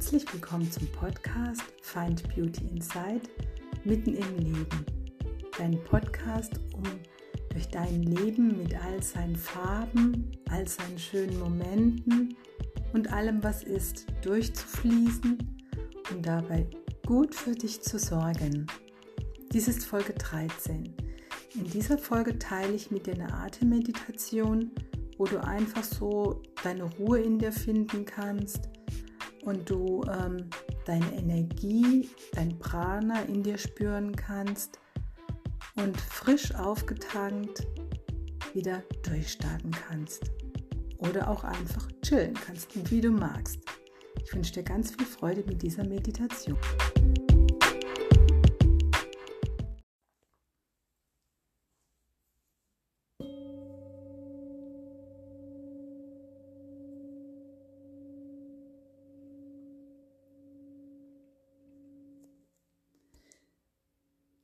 Herzlich willkommen zum Podcast Find Beauty Inside mitten im Leben. Dein Podcast, um durch dein Leben mit all seinen Farben, all seinen schönen Momenten und allem, was ist, durchzufließen und dabei gut für dich zu sorgen. Dies ist Folge 13. In dieser Folge teile ich mit dir eine Atemmeditation, wo du einfach so deine Ruhe in dir finden kannst und du ähm, deine Energie, dein Prana in dir spüren kannst und frisch aufgetankt wieder durchstarten kannst. Oder auch einfach chillen kannst, wie du magst. Ich wünsche dir ganz viel Freude mit dieser Meditation.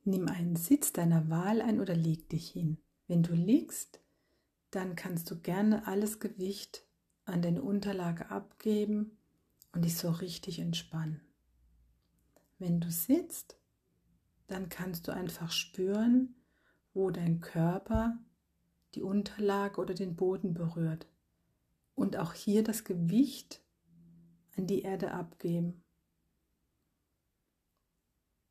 Nimm einen Sitz deiner Wahl ein oder leg dich hin. Wenn du liegst, dann kannst du gerne alles Gewicht an deine Unterlage abgeben und dich so richtig entspannen. Wenn du sitzt, dann kannst du einfach spüren, wo dein Körper die Unterlage oder den Boden berührt und auch hier das Gewicht an die Erde abgeben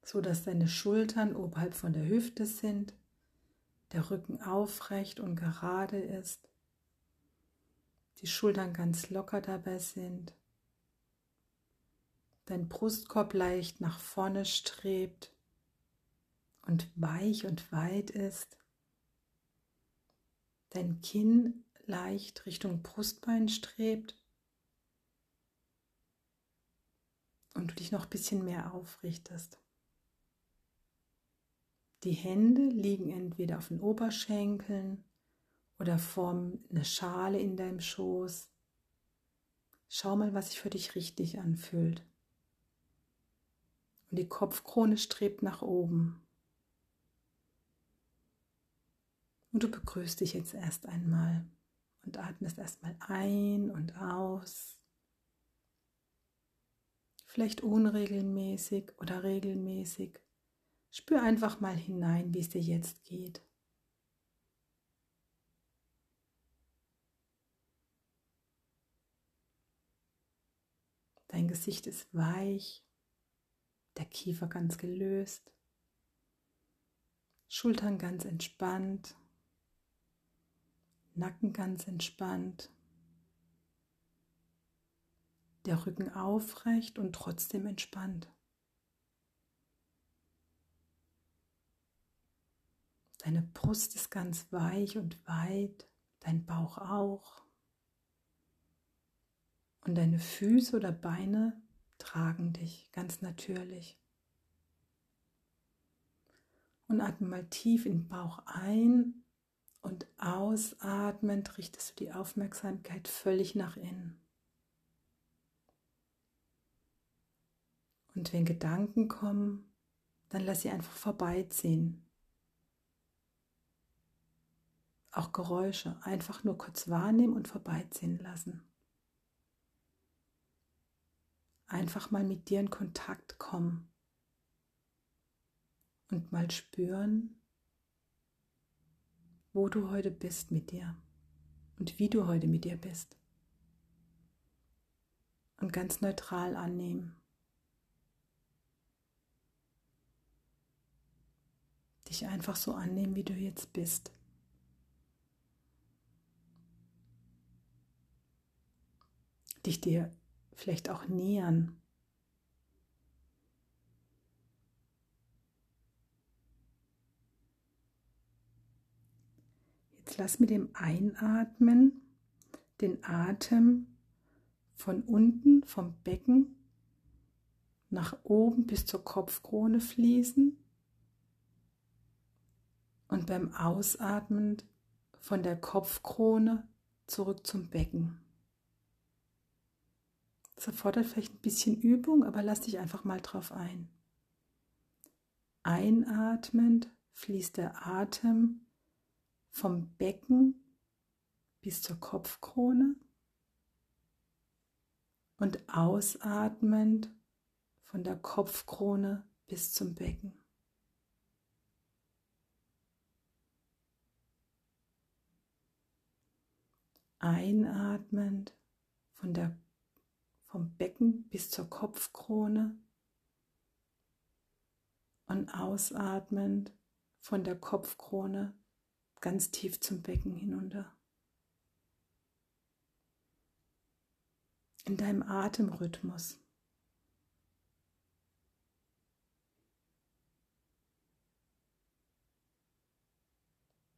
so dass deine Schultern oberhalb von der Hüfte sind, der Rücken aufrecht und gerade ist, die Schultern ganz locker dabei sind, dein Brustkorb leicht nach vorne strebt und weich und weit ist, dein Kinn leicht Richtung Brustbein strebt und du dich noch ein bisschen mehr aufrichtest. Die Hände liegen entweder auf den Oberschenkeln oder formen eine Schale in deinem Schoß. Schau mal, was sich für dich richtig anfühlt. Und die Kopfkrone strebt nach oben. Und du begrüßt dich jetzt erst einmal und atmest erstmal ein und aus. Vielleicht unregelmäßig oder regelmäßig. Spür einfach mal hinein, wie es dir jetzt geht. Dein Gesicht ist weich, der Kiefer ganz gelöst, Schultern ganz entspannt, Nacken ganz entspannt, der Rücken aufrecht und trotzdem entspannt. Deine Brust ist ganz weich und weit, dein Bauch auch. Und deine Füße oder Beine tragen dich ganz natürlich. Und atme mal tief in den Bauch ein und ausatmend richtest du die Aufmerksamkeit völlig nach innen. Und wenn Gedanken kommen, dann lass sie einfach vorbeiziehen. Auch Geräusche einfach nur kurz wahrnehmen und vorbeiziehen lassen. Einfach mal mit dir in Kontakt kommen und mal spüren, wo du heute bist mit dir und wie du heute mit dir bist. Und ganz neutral annehmen. Dich einfach so annehmen, wie du jetzt bist. Dich dir vielleicht auch nähern. Jetzt lass mit dem Einatmen den Atem von unten vom Becken nach oben bis zur Kopfkrone fließen und beim Ausatmen von der Kopfkrone zurück zum Becken. Das erfordert vielleicht ein bisschen Übung, aber lass dich einfach mal drauf ein. Einatmend fließt der Atem vom Becken bis zur Kopfkrone. und ausatmend von der Kopfkrone bis zum Becken. Einatmend von der, vom Becken bis zur Kopfkrone und ausatmend von der Kopfkrone ganz tief zum Becken hinunter. In deinem Atemrhythmus.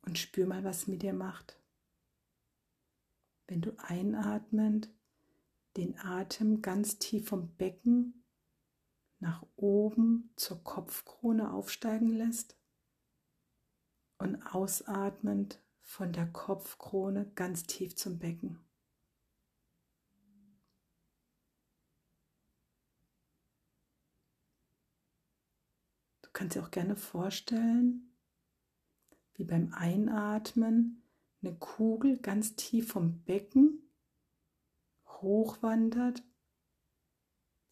Und spür mal, was mit dir macht. Wenn du einatmend den Atem ganz tief vom Becken nach oben zur Kopfkrone aufsteigen lässt und ausatmend von der Kopfkrone ganz tief zum Becken. Du kannst dir auch gerne vorstellen, wie beim Einatmen eine Kugel ganz tief vom Becken hochwandert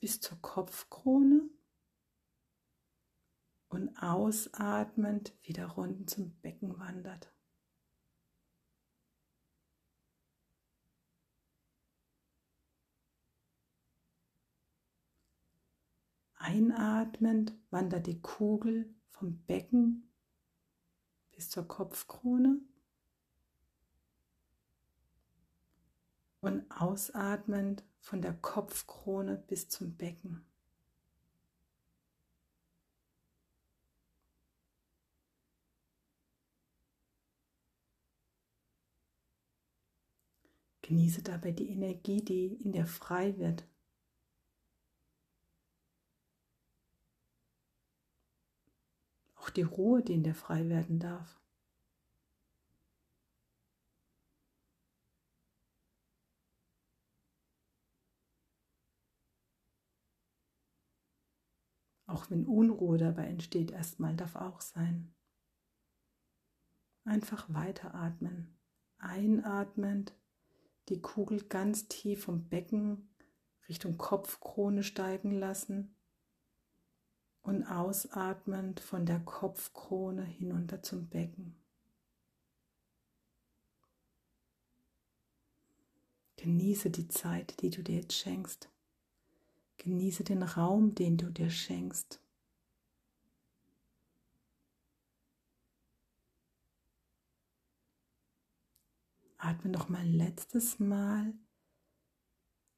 bis zur Kopfkrone und ausatmend wieder rund zum Becken wandert. Einatmend wandert die Kugel vom Becken bis zur Kopfkrone und ausatmend von der Kopfkrone bis zum Becken. Genieße dabei die Energie, die in dir frei wird. Auch die Ruhe, die in dir frei werden darf. Auch wenn Unruhe dabei entsteht, erstmal darf auch sein. Einfach weiteratmen. Einatmend die Kugel ganz tief vom Becken Richtung Kopfkrone steigen lassen und ausatmend von der Kopfkrone hinunter zum Becken. Genieße die Zeit, die du dir jetzt schenkst. Genieße den Raum, den du dir schenkst. Atme noch mal ein letztes Mal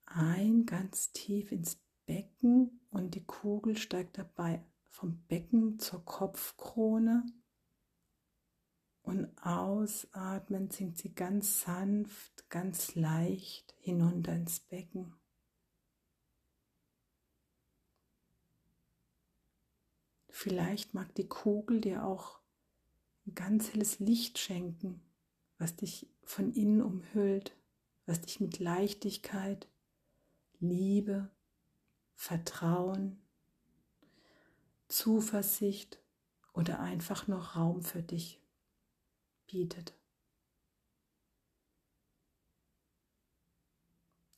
ein, ganz tief ins Becken und die Kugel steigt dabei vom Becken zur Kopfkrone. Und ausatmen sinkt sie ganz sanft, ganz leicht hinunter ins Becken. Vielleicht mag die Kugel dir auch ein ganz helles Licht schenken, was dich von innen umhüllt, was dich mit Leichtigkeit, Liebe, Vertrauen, Zuversicht oder einfach nur Raum für dich bietet.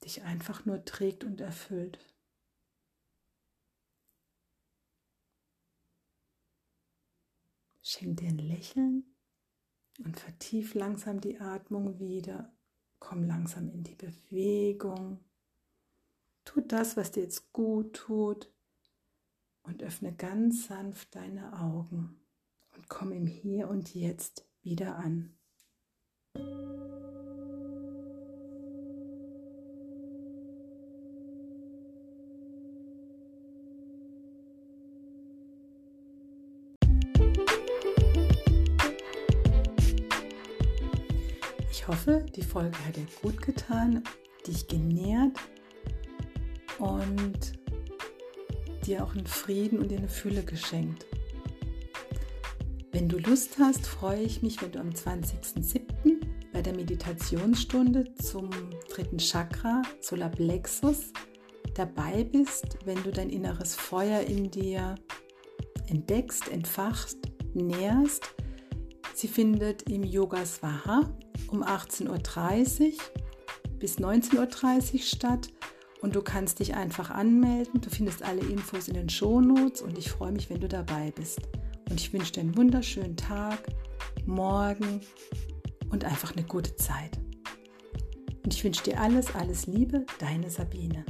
Dich einfach nur trägt und erfüllt. Schenk dir ein Lächeln und vertief langsam die Atmung wieder. Komm langsam in die Bewegung. Tu das, was dir jetzt gut tut. Und öffne ganz sanft deine Augen. Und komm im Hier und Jetzt wieder an. Hoffe, die Folge hat dir gut getan, dich genährt und dir auch einen Frieden und eine Fülle geschenkt. Wenn du Lust hast, freue ich mich, wenn du am 20.07. bei der Meditationsstunde zum dritten Chakra, Solarplexus, dabei bist, wenn du dein inneres Feuer in dir entdeckst, entfachst, nährst. Sie findet im Yoga Swaha um 18.30 Uhr bis 19.30 Uhr statt und du kannst dich einfach anmelden. Du findest alle Infos in den Shownotes und ich freue mich, wenn du dabei bist. Und ich wünsche dir einen wunderschönen Tag, morgen und einfach eine gute Zeit. Und ich wünsche dir alles, alles Liebe, deine Sabine.